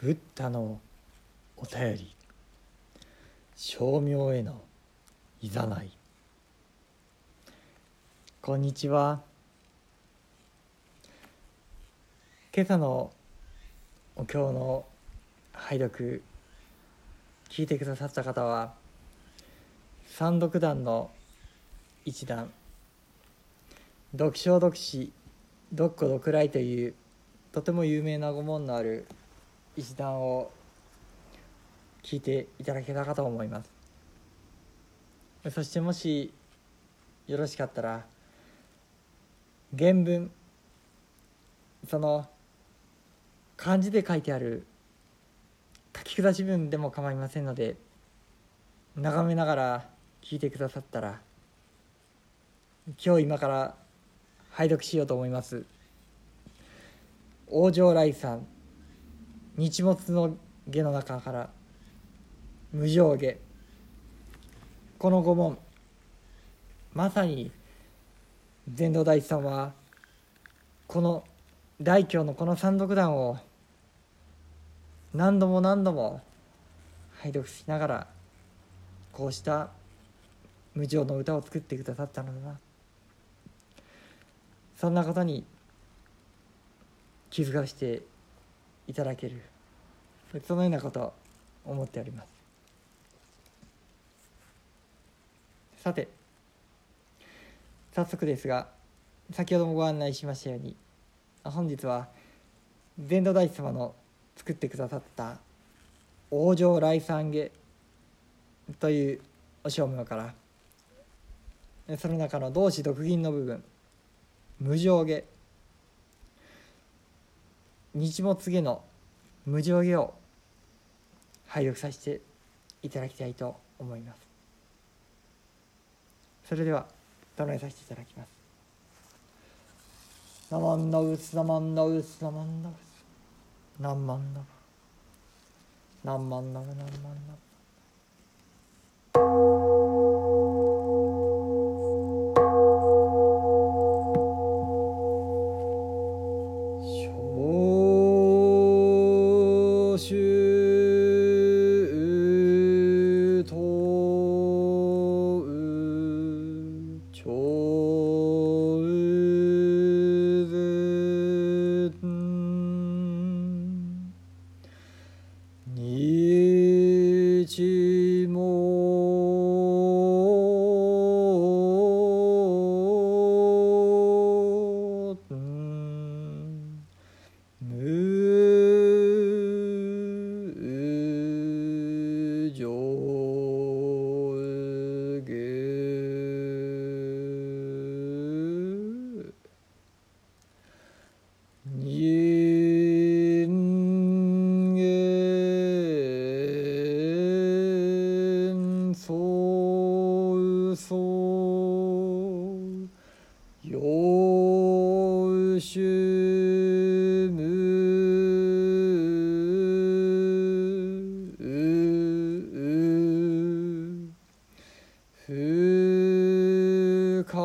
ブッダのお便り。称名へのいざない。こんにちは。今朝のお経の拝読聞いてくださった方は三読団の一段読書読詩読古読来というとても有名な御門のある一段を聞いていただけたかと思います。そしてもしよろしかったら原文その漢字で書いてある書き下し文でも構いませんので眺めながら聞いてくださったら今日今から拝読しようと思います。往生来さん。日没の下の中から無上下。この五問まさに禅道大師さんはこの大教のこの三読段を何度も何度も拝読しながらこうした無常の歌を作ってくださったのだな。そんなことに気づかせていただける。そのようなことを思っております。さて早速ですが先ほどもご案内しましたように本日は禅道大師様の作ってくださった「往生来参下」というお証明からその中の同志独銀の部分「無常下」日没下の無常下を拝読させていただきたいと思います。それでは唱えさせていただきます「ナマンダウスナマンダウスナマンダウスナンマンダブナンマンダブナンマンダ Oh. よしゅむふか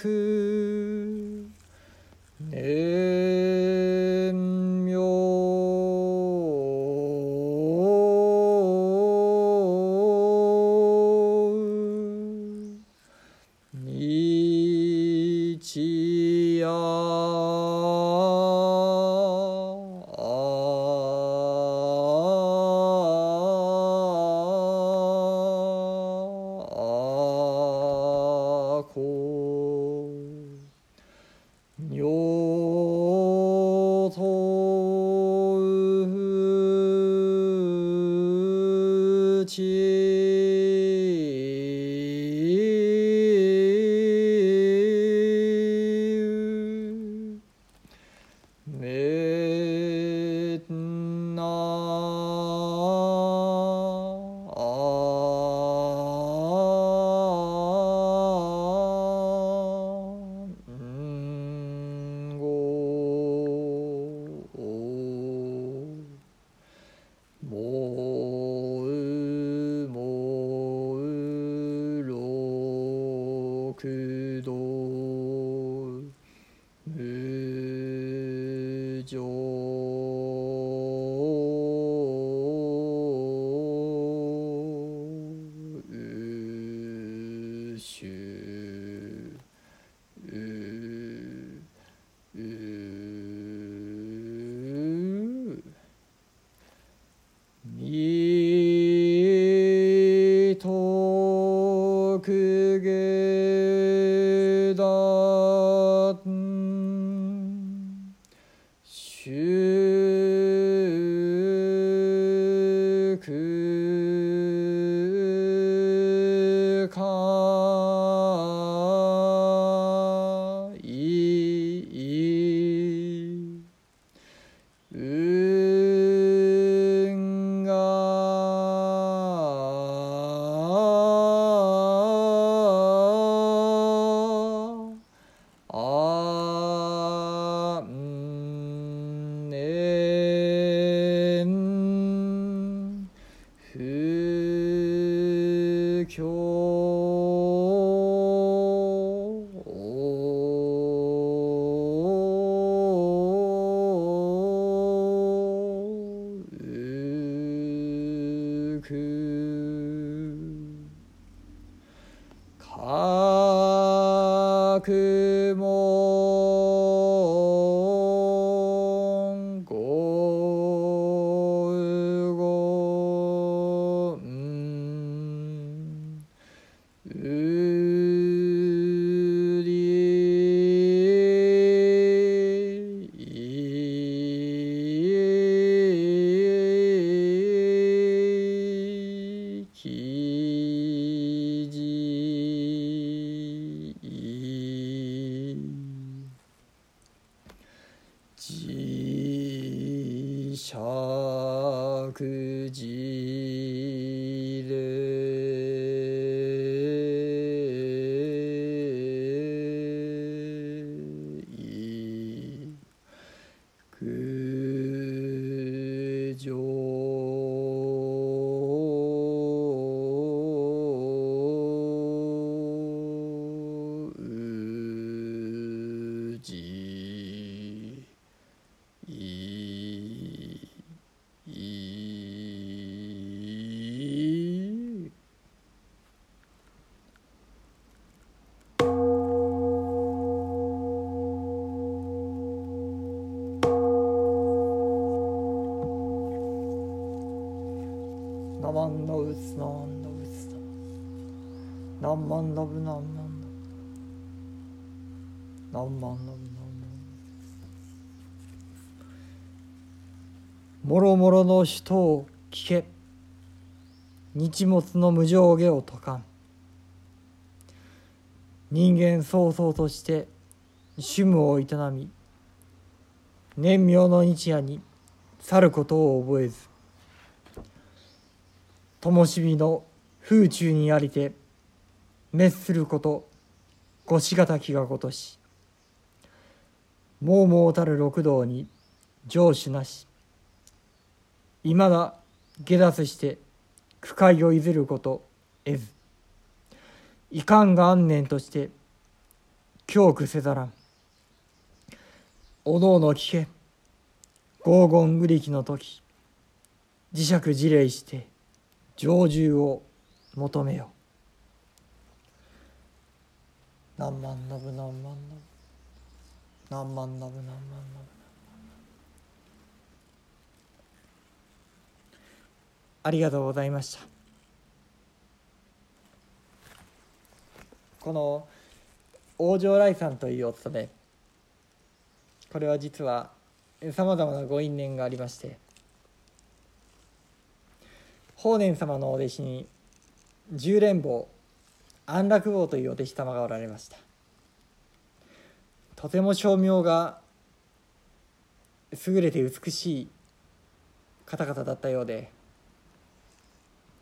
くもう。く。覚も九级。なまんのうつなんのうつななんまんのぶなんまんのなんまんのぶなんまんのもろもろの人を聞け。日没の無上下を説かん。人間曹操として趣務を営み年明の日夜に去ることを覚えず。灯火の風中にありて滅することごしがたきがごとしもうもうたる六道に成就なし。いまだ下脱して苦界をいずること得ず。いかんが安念として恐怖せざらん。おのおの聞け。黄金具力の時。磁石自礼して。成就を求めよ何万のぶ何万のぶ何万のぶ何万のぶありがとうございましたこの王城来さんというお勤めこれは実はさまざまなご因縁がありまして法然様のお弟子に十連坊安楽坊というお弟子様がおられました。とても称名が優れて美しい方々だったようで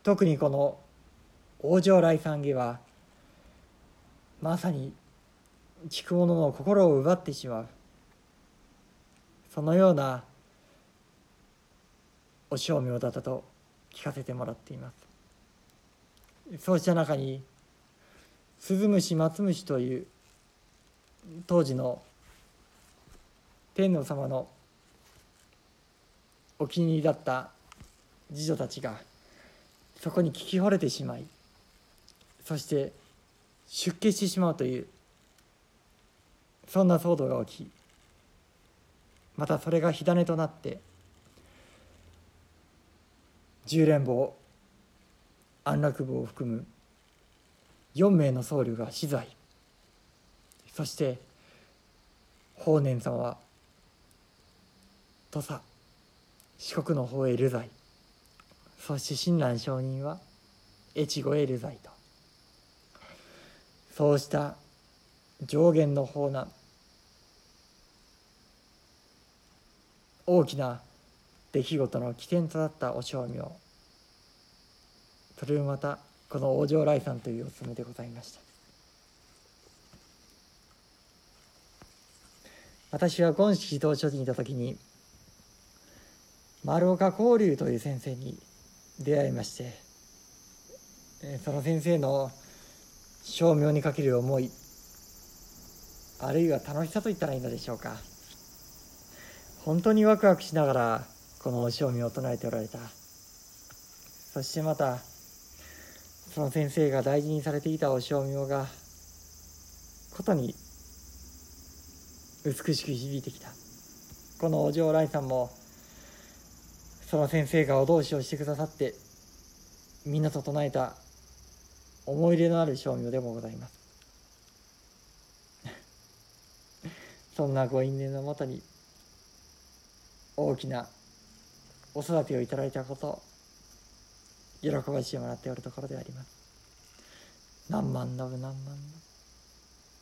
特にこの王城来さん下はまさに聞く者の心を奪ってしまうそのようなお称名だったと聞かせてもらっています。そうした中に鈴虫松虫という当時の天皇様のお気に入りだった次女たちがそこに聞き惚れてしまいそして出家してしまうというそんな騒動が起きまたそれが火種となって十連坊安楽坊を含む4名の僧侶が死罪。そして法然様は土佐四国の方へ流罪。そして親鸞上人は越後へ流罪と。そうした上限の法難大きな出来事の起点となったお称名それをまたこの王城来さんというお務めでございました。私は権式道所にいた時に丸岡光龍という先生に出会いましてえーその先生の称名にかける思いあるいは楽しさと言ったらいいのでしょうか。本当にワクワクしながらこのお称名を唱えておられた。そしてまたその先生が大事にされていたお称名がことに美しく響いてきた。このお嬢来さんもその先生がお通しをしてくださってみんなと唱えた思い出のある称名でもございます。そんなご因縁のもとに大きなお育てをいただいたこと喜ばしてもらっておるところであります。何万のぶ何万の